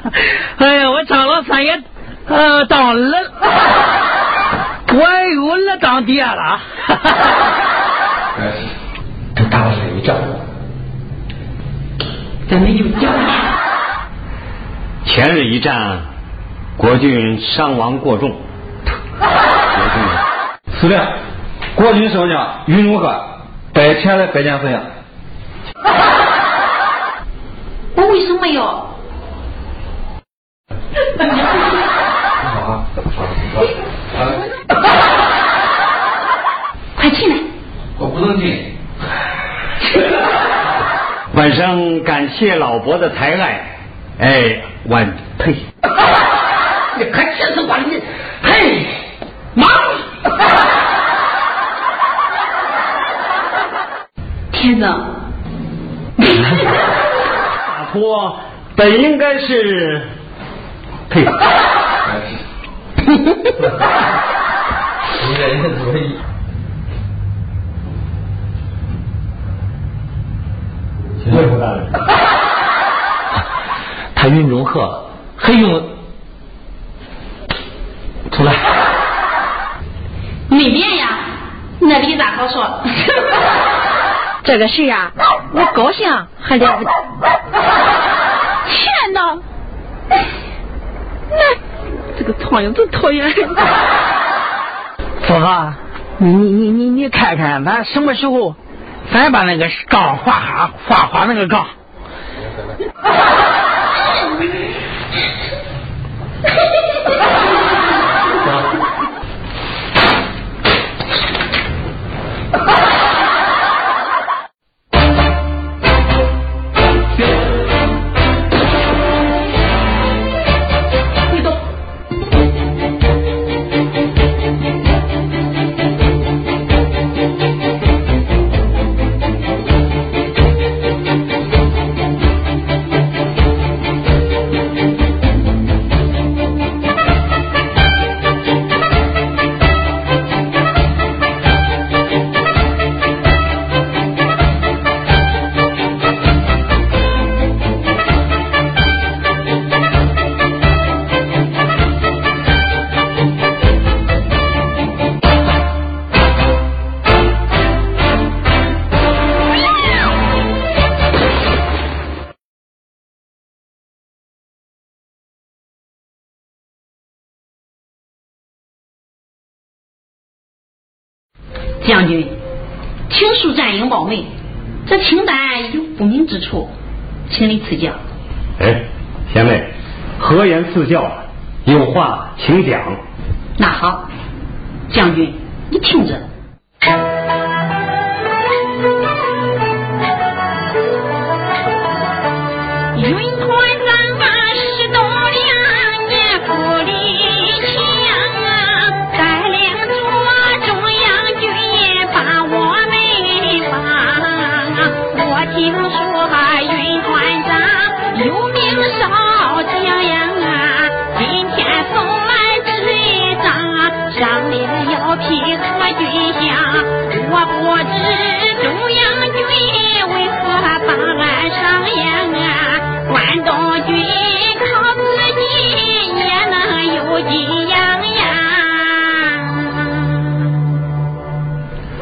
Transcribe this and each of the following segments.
哎呀，我张老三 也呃当了，我有了当爹了。哎这打了一仗，真的有讲。前日一战，国军伤亡过重。司令，国军少将云如鹤带前来拜见分呀。我为什么要？快进来！我不能进。晚上感谢老伯的抬爱，哎，晚呸！你可真是把你，嘿，妈！天哪！洒脱本应该是，呸！你这人主意。岳父大人，他云中鹤还用出来？没变呀，那里咋好说？这个事啊，我高兴还了不得。天哪！那这个苍蝇真讨厌。嫂子，你你你你你看看，咱什么时候，咱把那个缸画哈画画那个缸。将军，请恕战营冒昧，这清单有不明之处，请你赐教。哎，贤妹，何言赐教？有话请讲。那好，将军，你听着。关东军靠自己也能有几样呀？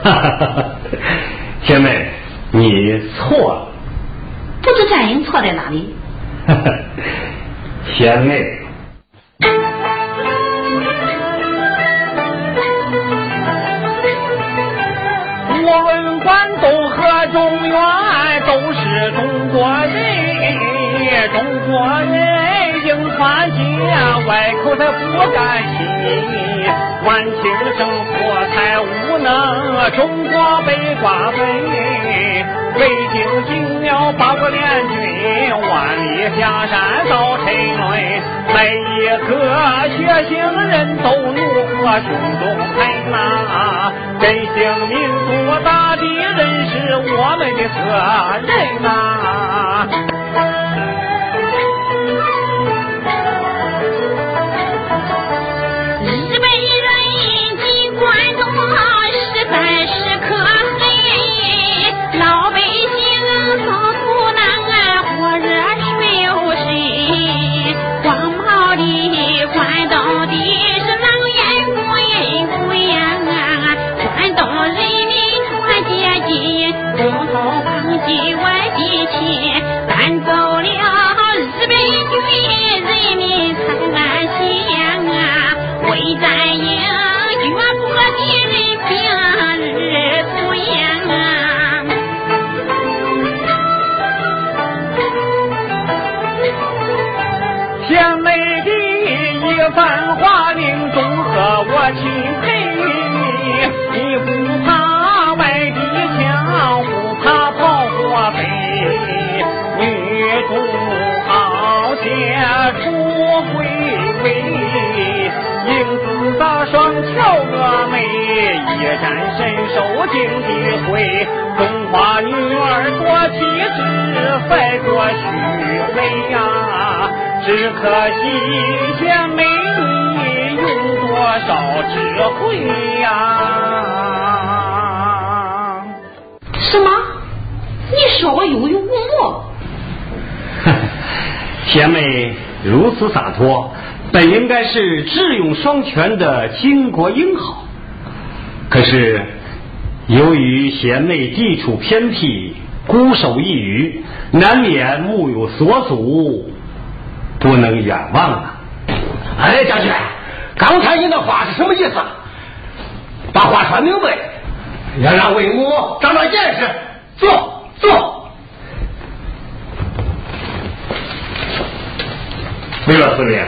哈哈哈哈！贤妹，你错了。不知战英错在哪里？哈哈，贤妹，人，中国人应团结，外口他不甘心，晚清政府才无能，中国被瓜分。北京进了八国联军，万里江山遭沉沦，每一个血腥人都怒火胸中喷呐，振兴民族大敌人是我们的责任呐、一战身受尽诋毁，中华女儿多气质，赛过虚伪呀。只可惜贤美你用多少智慧呀？什么？你说我有勇无谋？贤妹如此洒脱，本应该是智勇双全的巾帼英豪。是由于贤妹地处偏僻，孤守一隅，难免目有所阻，不能远望啊。哎，将军，刚才你那话是什么意思？把话说明白，要让魏母长长见识。坐，坐。魏老司令，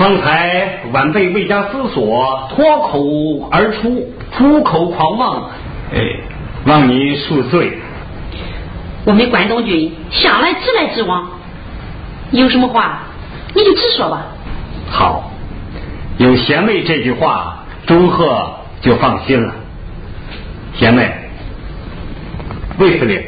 方才晚辈未加思索，脱口而出，出口狂妄，哎，望您恕罪。我们关东军向来直来直往，有什么话你就直说吧。好，有贤妹这句话，钟鹤就放心了。贤妹，魏司令。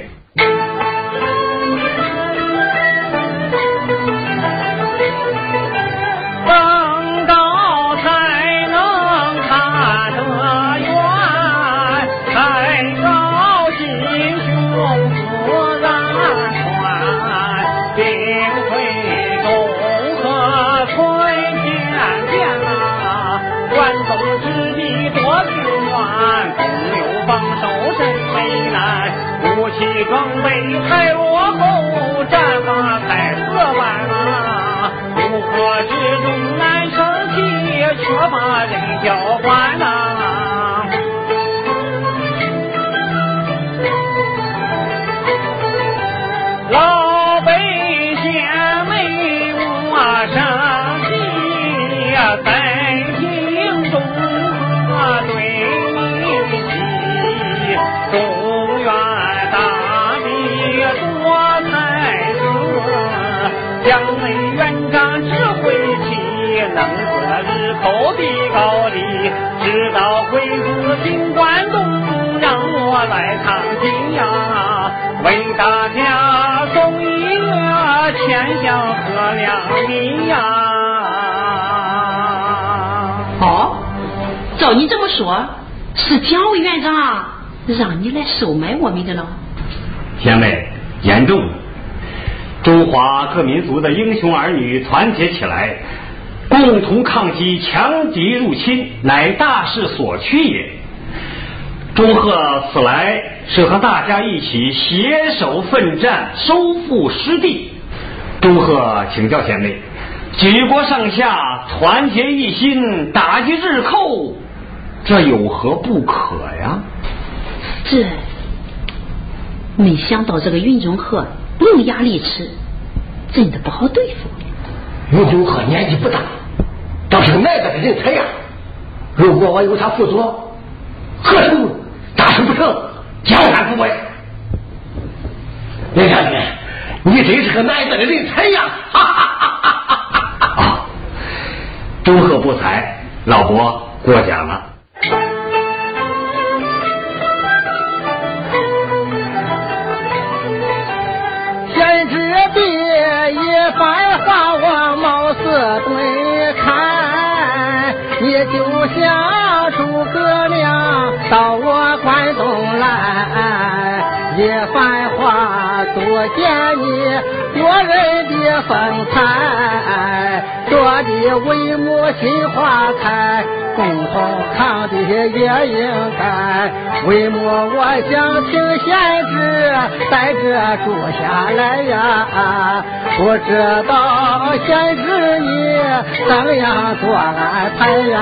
西装备太落后，战马太死板啊！乌合之众难成器，却把人交换呐、直到回自金关东，让我来唱金呀，为大家送一个千香和两米呀。哦，照你这么说，是蒋委员长让你来收买我们的了。贤妹，严重了。中华各民族的英雄儿女团结起来，共同抗击强敌入侵，乃大势所趋也。钟贺此来是和大家一起携手奋战，收复失地。钟贺请教贤妹，举国上下团结一心，打击日寇，这有何不可呀？这没想到这个云中鹤伶牙俐齿，真的不好对付。云中鹤年纪不大，倒是个耐得的人才呀。如果我有他辅佐，何愁大事不成，江山不稳。林将军，你真是个耐得的人才呀！啊，钟鹤不才，老伯过奖了。贤侄别一番话，我貌似对，下诸葛亮到我关东来，一番话多见你国人的风采，多的为母心花开，共同抗敌也应该。为么，我想请贤侄带着住下来呀，不知道贤侄你怎样做安排呀？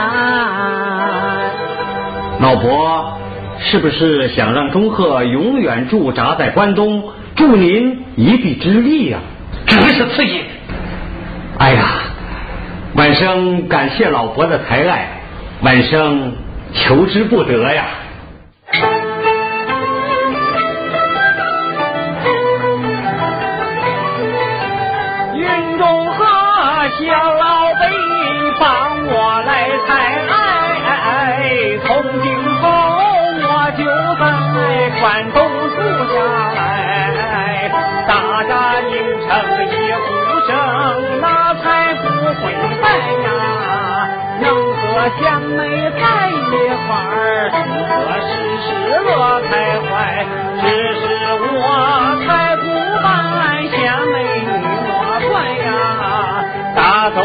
老伯。是不是想让钟鹤永远驻扎在关东，助您一臂之力呀？正是此意。哎呀，晚生感谢老伯的抬爱，晚生求之不得呀。能和贤妹在一块儿，我时时乐开怀。只是我才不办贤妹你莫怪呀，打走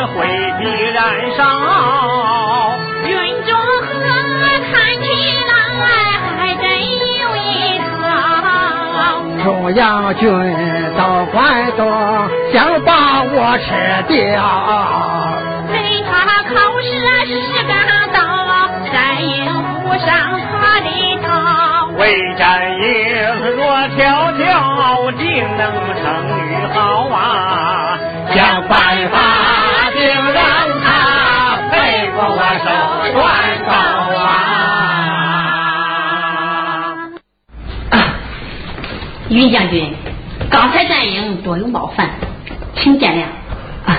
人只会的燃烧，云中鹤看起来还真有一套。中央军到关东，想把我吃掉。为他考试是干道，战营不上他的套。为战营若条条，定能成女好啊。想办法，手断手啊！云将军，刚才战营多有冒犯，请见谅啊！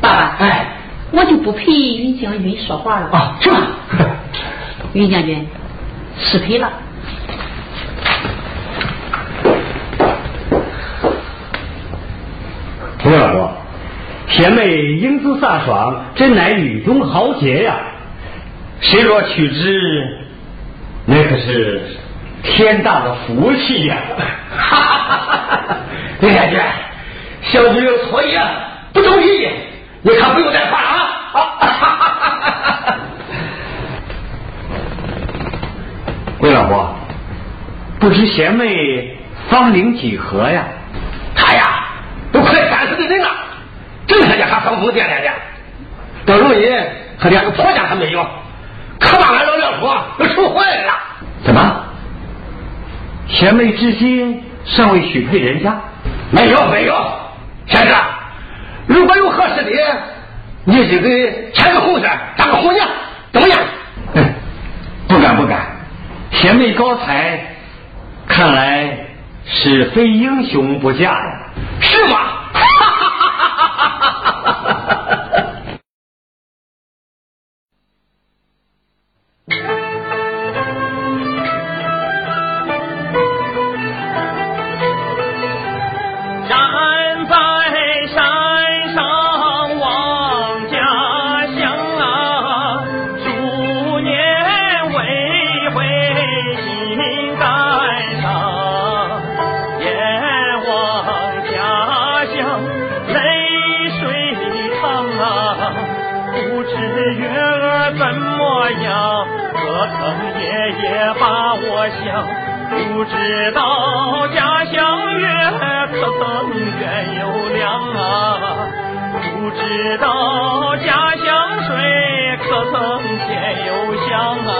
爸爸，哎，我就不陪云将军说话了啊！是吗？云将军，失陪了。刘老伯，贤妹英姿飒爽，真乃女中豪杰呀！谁若娶之，那可是天大的福气呀！哈哈哈哈哈！林将军，小女有错意，不中意，你可不用再夸啊！哈哈哈哈哈！魏老伯，不知贤妹芳龄几何呀？她呀。都快三十的人了，整天还疯疯癫癫的，到如今他连个婆家还没有，可把俺老两口都愁坏了。怎么？贤妹至今尚未许配人家？没有，没有。先生，如果有合适的，你就给牵个红线，当个红娘，怎么样？不敢，不敢。贤妹高才，看来是非英雄不嫁呀。是吗？不知道家乡月可曾圆又亮啊？不知道家乡水可曾甜又香啊？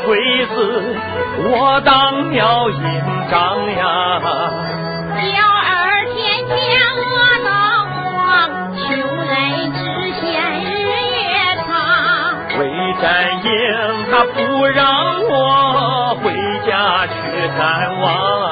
打鬼子，我当了营长呀！鸟儿天天饿得慌，穷人只嫌日月长。为战营，他不让我回家去看望。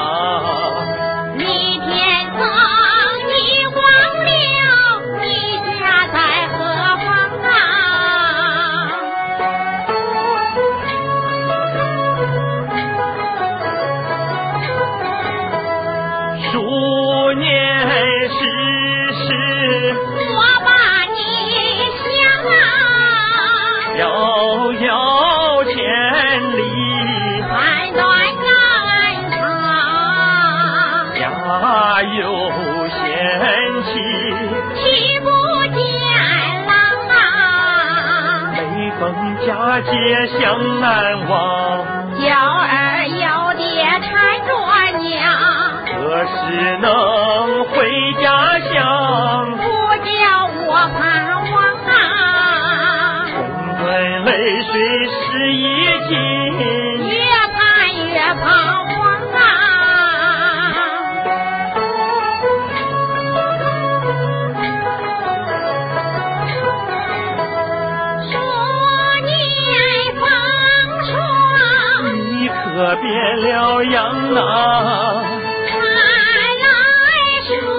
贤妻，妻不见郎啊，每逢佳节想难忘。娇儿要爹缠着娘，何时能回家乡？不叫我盼望啊，滚滚泪水了羊啊！看来是我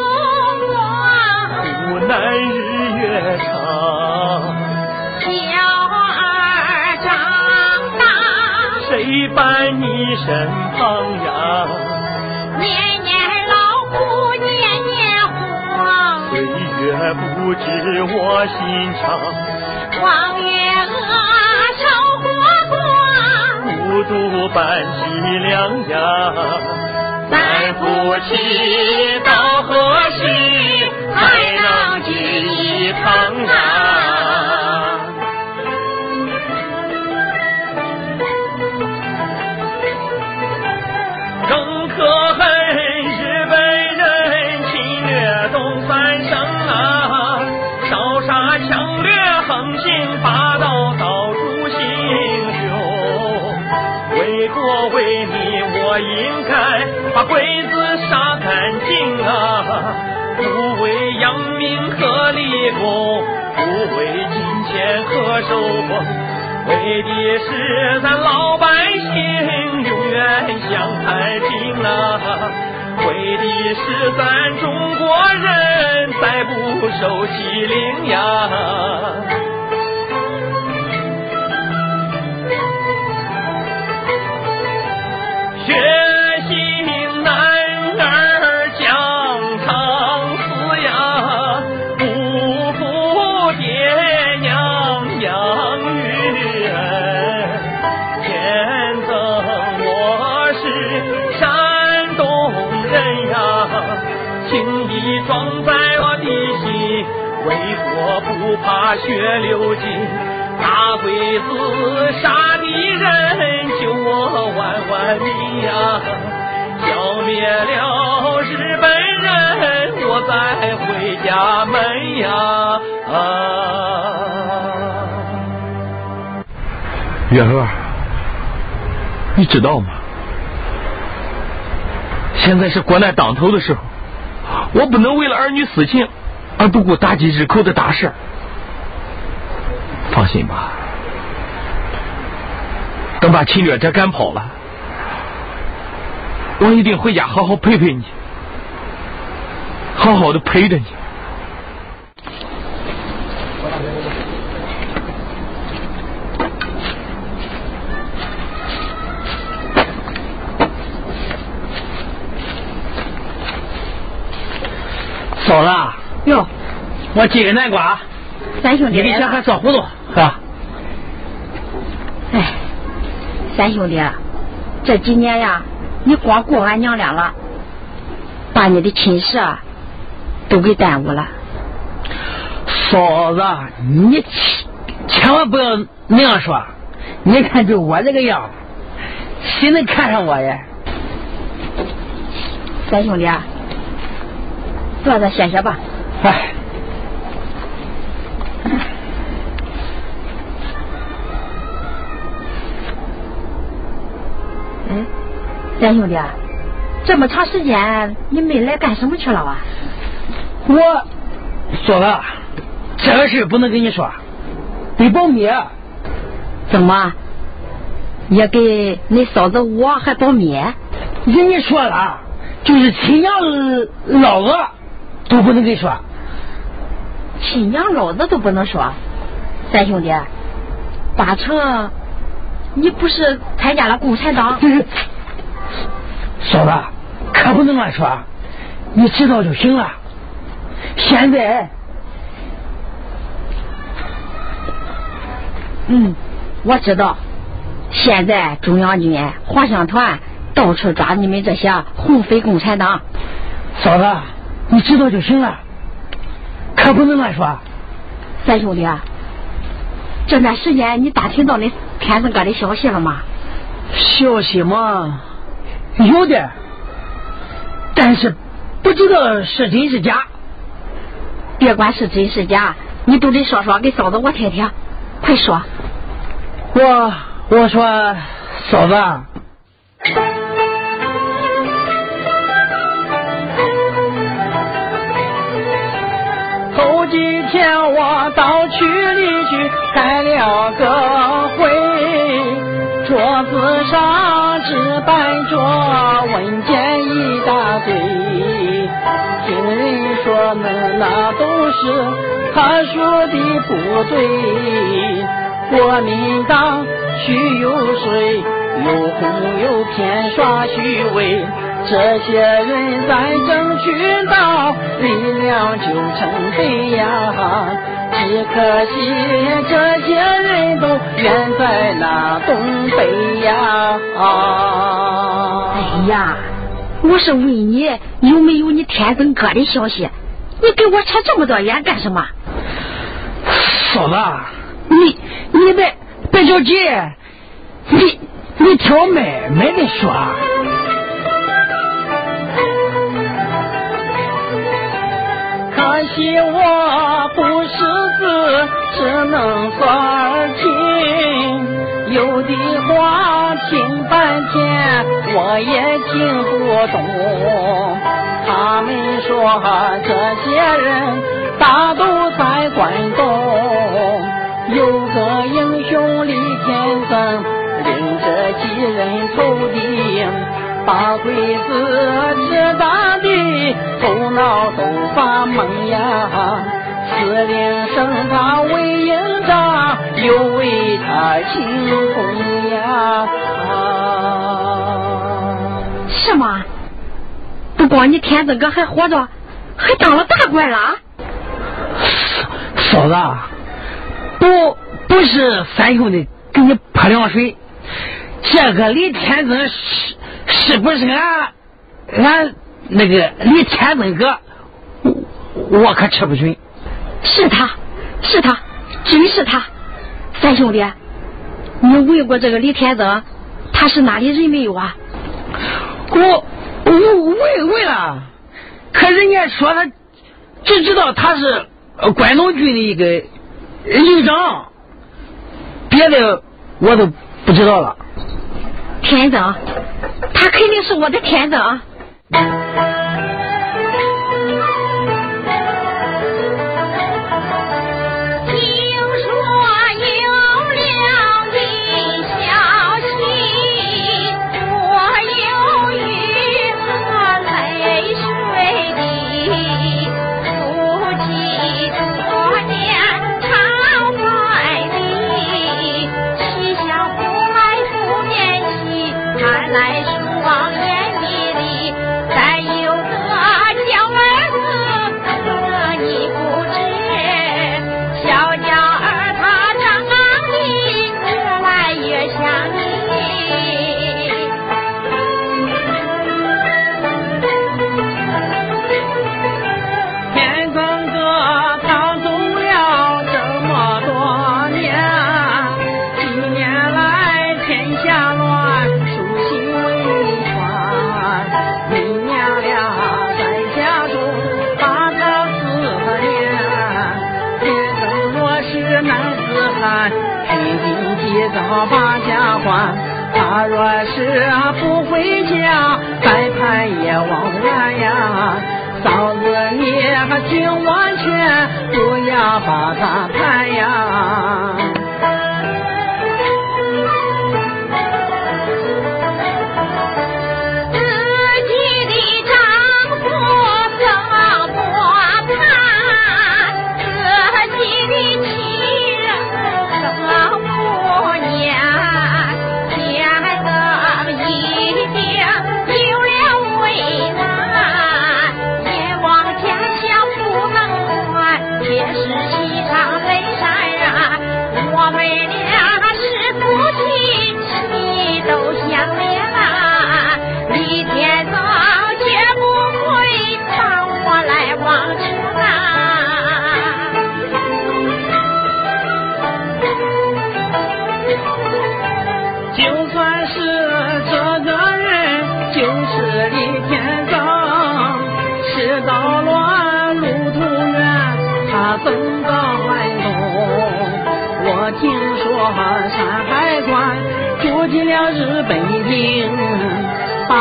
苦难日月长，小儿长大，谁伴你身旁呀？年年劳苦年年荒，岁月不知我心肠，光，孤独伴凄凉呀。咱夫妻到何时才能聚一堂啊？不为金钱和收风，为的是咱老百姓永远享太平啊！为的是咱中国人再不受欺凌呀！血流尽。打鬼子杀敌人，救我万万民呀！消灭了日本人，我再回家门呀！啊！月娥，你知道吗？现在是国难当头的时候，我不能为了儿女私情而不顾大吉日寇的大事。放心吧，等把侵略者赶跑了，我一定回家好好陪陪你，好好的陪着你。嫂子，哟，我几个南瓜，三兄弟你给小孩烧糊涂，是吧？哎，三兄弟，这几年呀，你光顾俺娘俩了，把你的亲事啊都给耽误了。嫂子，你千千万不要那样说。你看就我这个样，谁能看上我呀？三兄弟，啊，坐着歇歇吧。哎，嗯，三兄弟，啊，这么长时间你没来干什么去了啊？我说了，这个事不能跟你说，得保密。怎么？也给你嫂子我还保密？人家说了，就是亲娘老子都不能跟说。亲娘老子都不能说，三兄弟，八成你不是参加了共产党？嫂子，可不能乱说，你知道就行了。现在，嗯，我知道。现在中央军、华乡团到处抓你们这些红匪共产党。嫂子，你知道就行了，可不能乱说。三兄弟，这段时间你打听到那天子哥的消息了吗？消息嘛，有的，但是不知道是真是假。别管是真是假，你都得说说给嫂子我听听，快说。我我说嫂子，头几天我到区里去开了个桌上只办着文件一大堆，听人说那那都是特殊的部队，国民党去游说，又哄又骗耍虚伪。这些人在争取到力量就成对呀，只可惜这些人都远在那东北呀。哎呀，我是问你有没有你天增哥的消息？你给我扯这么多远干什么？嫂子，你你别别着急，你你听我妹妹的说。可惜我不识字，只能说儿听。有的话听半天我也听不懂。他们说这些人大都在关东，有个英雄李天增领着几人头顶。把鬼子吃大的头脑都发懵呀！司令生他为营长，又为他庆功呀！是吗？不光你天子哥还活着，还当了大官了。嫂子，不不是三兄弟给你泼凉水，这个李天子是。是不是俺俺那个李天增哥？我可吃不准。是他，是他，真是他。三兄弟，你问过这个李天增，他是哪里人没有啊？我我问问了，可人家说他只知道他是关东军的一个营长，别的我都不知道了。天增。他肯定是我的天增。来望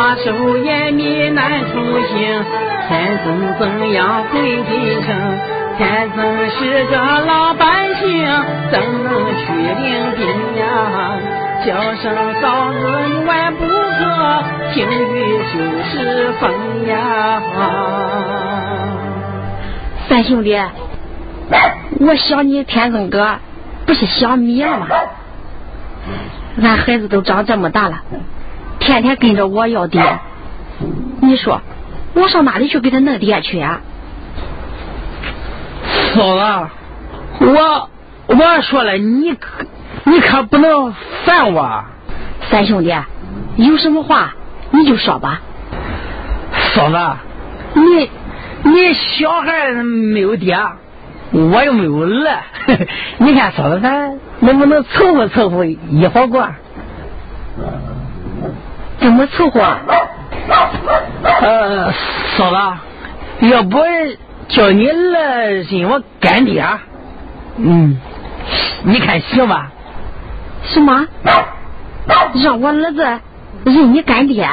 把守严密难出行。天尊怎样会进城？天尊是个老百姓，怎能去领兵呀？叫声嫂子你万不可，听雨就是风呀。三兄弟，我想你天尊哥，不是想你了吗？俺孩子都长这么大了，天天跟着我要爹，你说我上哪里去给他弄爹去啊？嫂子，我我说了，你可你可不能烦我。三兄弟，有什么话你就说吧。嫂子，你你小孩没有爹，我又没有儿，你看嫂子咱。能不能凑合凑合一好过？怎么凑合？呃，嫂子，要不叫你儿认我干爹？嗯，你看行吧？什么？让我儿子认你干爹？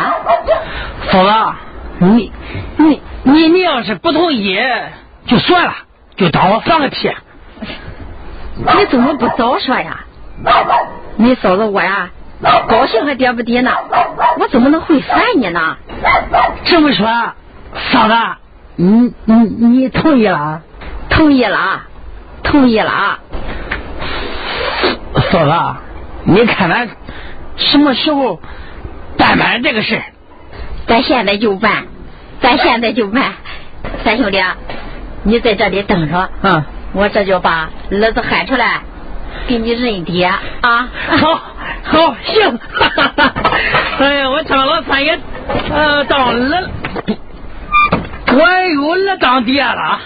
嫂子，你你你你要是不同意，就算了，就当我放个屁。你怎么不早说呀？你嫂子我呀，高兴还点不爹呢？我怎么能会烦你呢？这么说，嫂子，你你你同意了？同意了，同意了。嫂子，你看咱什么时候办办这个事？咱现在就办，咱现在就办。三兄弟，你在这里等着。嗯。我这就把儿子喊出来，给你认爹啊！好，好，行。哎呀，我张老三也呃当儿，我有儿当爹了。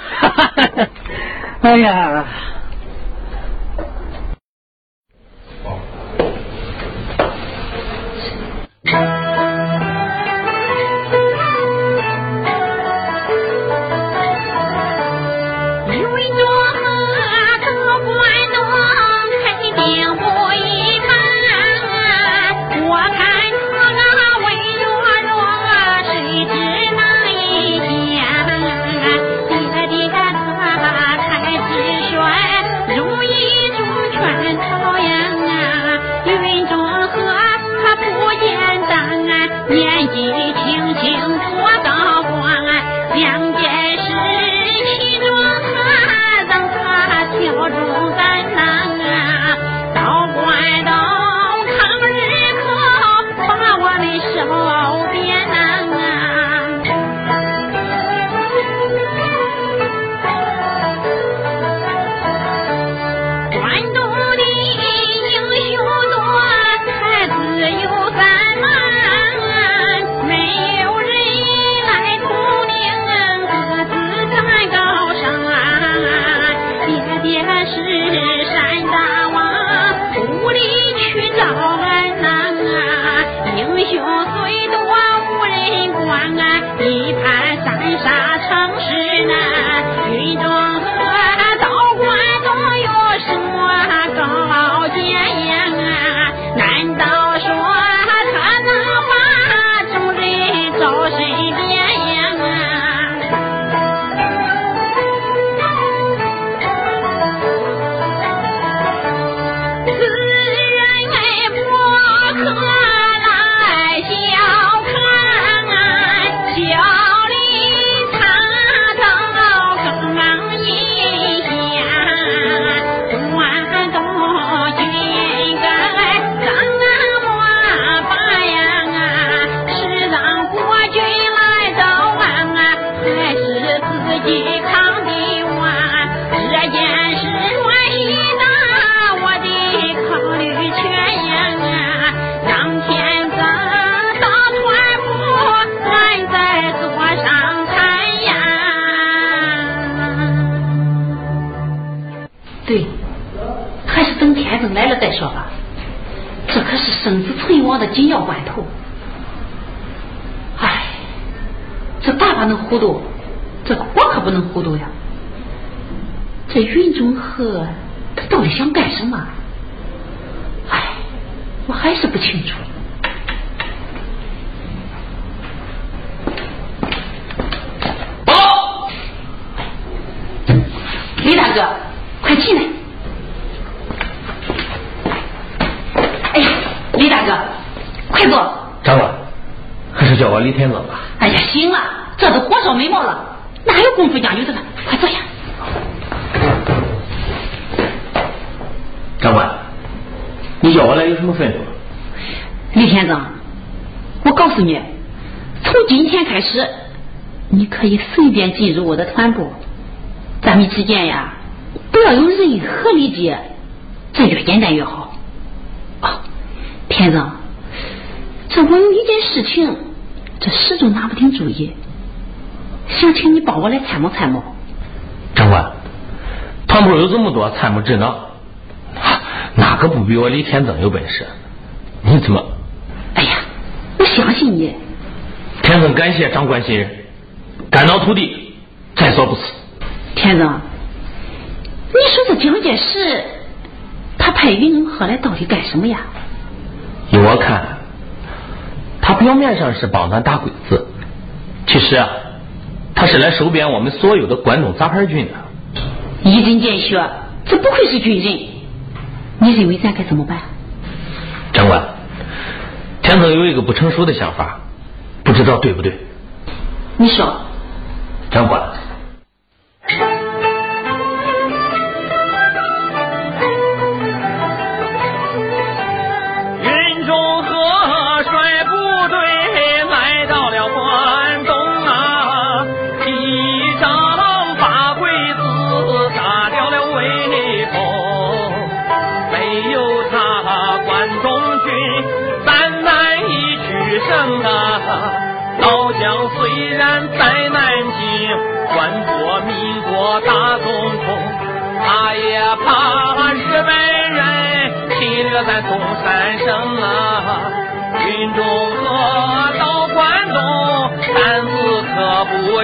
哎呀。这云中鹤他到底想干什么？哎，我还是不清楚。报，李大哥，快进来。哎呀，李大哥，快坐。长官，还是叫我李天乐吧。哎呀，行了，这都火烧眉毛了，哪有功夫讲究这个？快坐下。你叫我来有什么吩咐？李天增，我告诉你，从今天开始，你可以随便进入我的团部，咱们之间呀，不要有任何理解，这越简单越好。啊，天增，这我有一件事情，这始终拿不定主意，想请你帮我来参谋参谋。长官，团部有这么多参谋智囊，哪个不比我李天增有本事？你怎么？哎呀，我相信你。天增感谢长官信任，肝脑涂地，在所不辞。天增，你说这蒋介石他派云中鹤来到底干什么呀？依我看，他表面上是帮咱打鬼子，其实啊，他是来收编我们所有的关东杂牌军的。一针见血，这不愧是军人。你认为咱该怎么办？长官，田总有一个不成熟的想法，不知道对不对？你说，长官，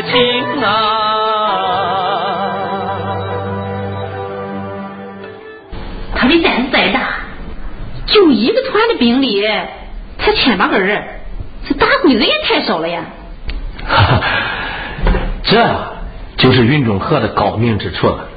可不轻啊。他的胆子再大，就一个团的兵力，才千把个人，这打鬼子也太少了呀。哈哈，这就是云中鹤的高明之处了，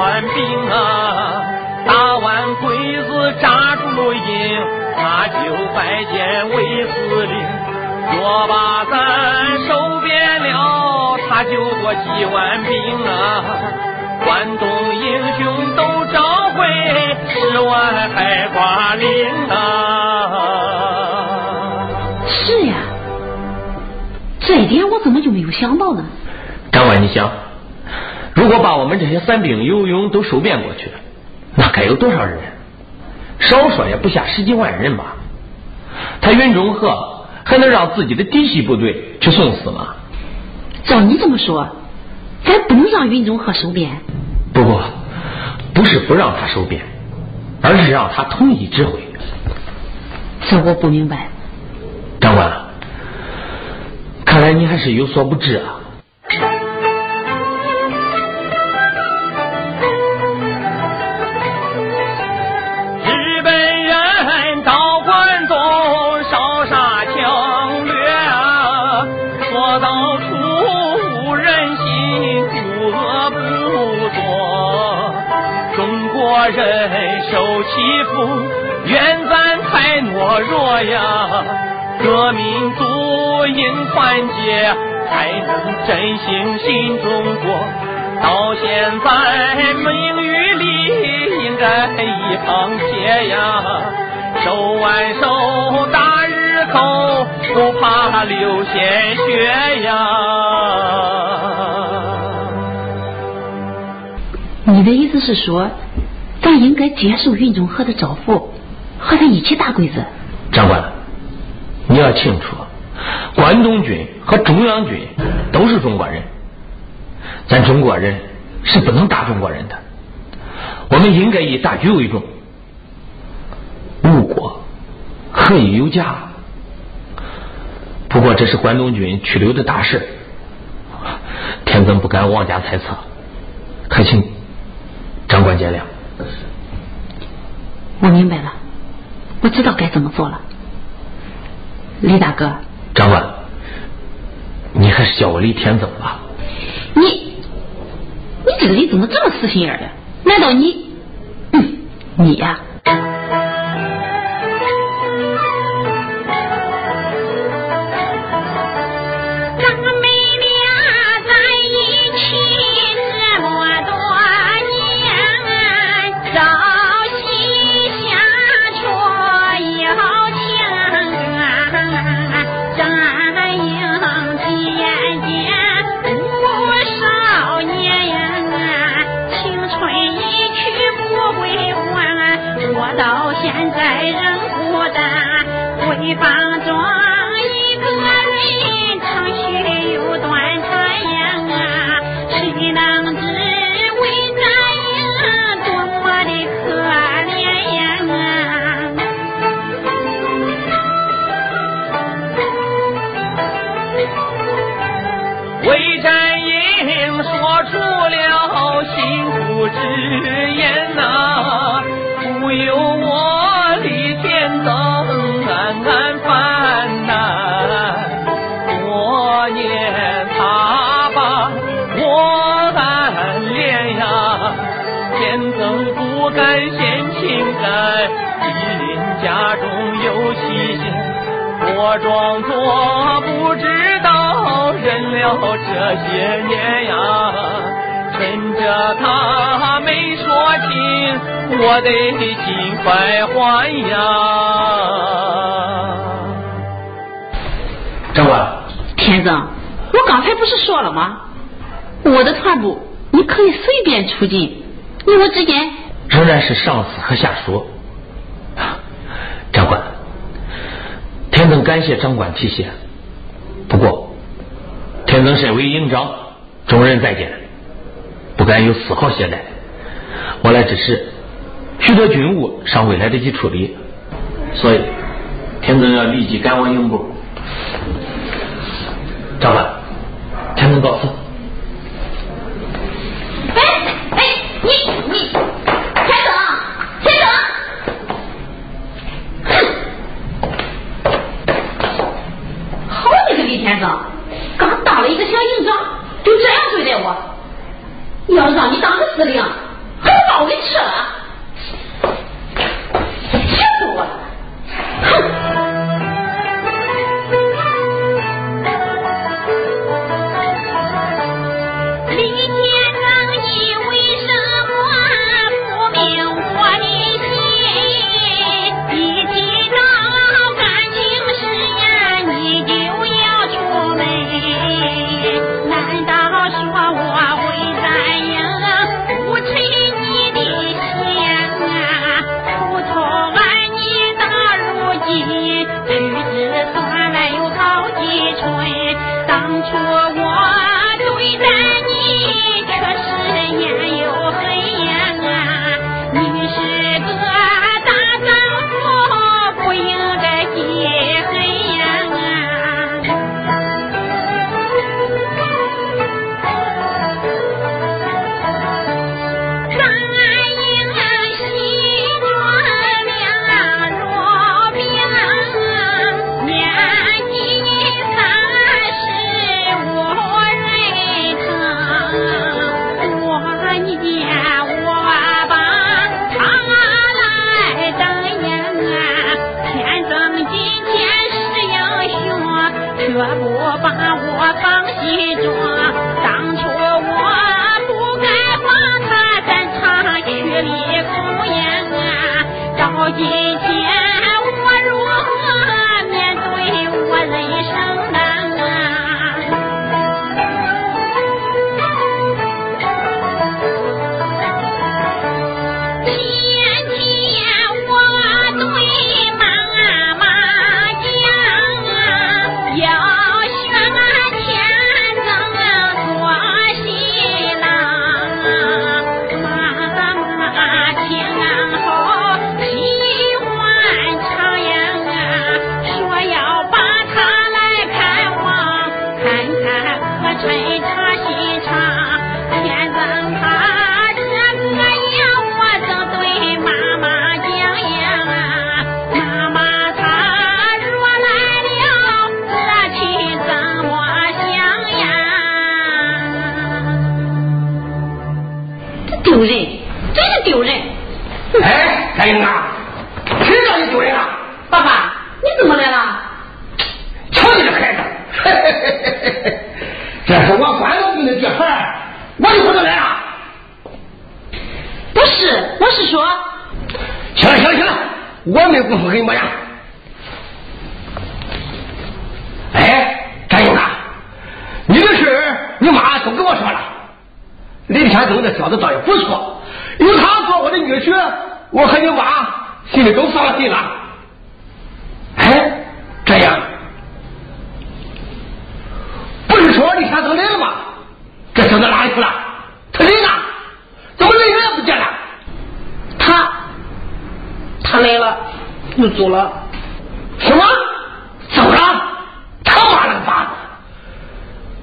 带一团兵啊，打完鬼子扎住营，他就拜见魏司令。若把咱收编了，他就多几万兵啊！关东英雄都召回，十万海瓜林啊！是呀，这一点我怎么就没有想到呢？敢问，你想，如果把我们这些散兵游勇都收编过去，那该有多少人？少说也不下十几万人吧。他云中鹤还能让自己的嫡系部队去送死吗？照你这么说，咱不能让云中鹤收编。不过，不是不让他收编，而是让他统一指挥。这我不明白。长官，看来你还是有所不知啊。人受欺负，怨咱太懦弱呀。各民族应团结，才能振兴新中国。到现在名誉里应该一旁撇呀，手挽手大日口，不怕流鲜血呀。你的意思是说，咱应该接受云中河的招呼，和他一起打鬼子？长官，你要清楚，关东军和中央军都是中国人，咱中国人是不能打中国人的，我们应该以大局为重。误国何以有家？不过这是关东军去留的大事，天尊不敢妄加猜测，还请长官见谅。我明白了，我知道该怎么做了。李大哥，长官，你还是叫我李天增吧。你你这个人怎么这么死心眼儿的？难道你，嗯，你呀、咱回天增不敢献情感，吉林家中有期限。我装作不知道，忍了这些年呀，趁着他没说清，我得尽快还呀。长官，田总，我刚才不是说了吗？我的团部你可以随便出进，你我之间仍然是上司和下属。长官，天增感谢长官提携，不过天增身为营长，重任在肩，不敢有丝毫懈怠。我来之时，许多军务尚未来得及处理，所以天增要立即赶往营部。长官，天增告辞。哎哎，你你，天增，天增，哼，好你个李天增，刚当了一个小营长，就这样对待我。你当个司令，都跟我说了。李天增这小子倒也不错，有他做我的女婿，我和你妈心里都放心了。哎，这样，不是说李天增来了吗？这小子哪里去了？他人呢？怎么人也不见了？他他来了，又走了。什么？走了？他妈了个巴子！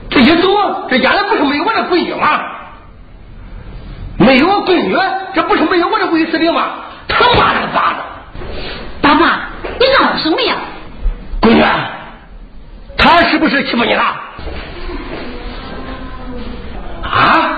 这一走，这家里不是没有我这闺女吗？没有我闺女，这不是没有我这韦司令吗？他妈了个巴子！爸妈，你闹什么呀？闺女，他是不是欺负你了？啊！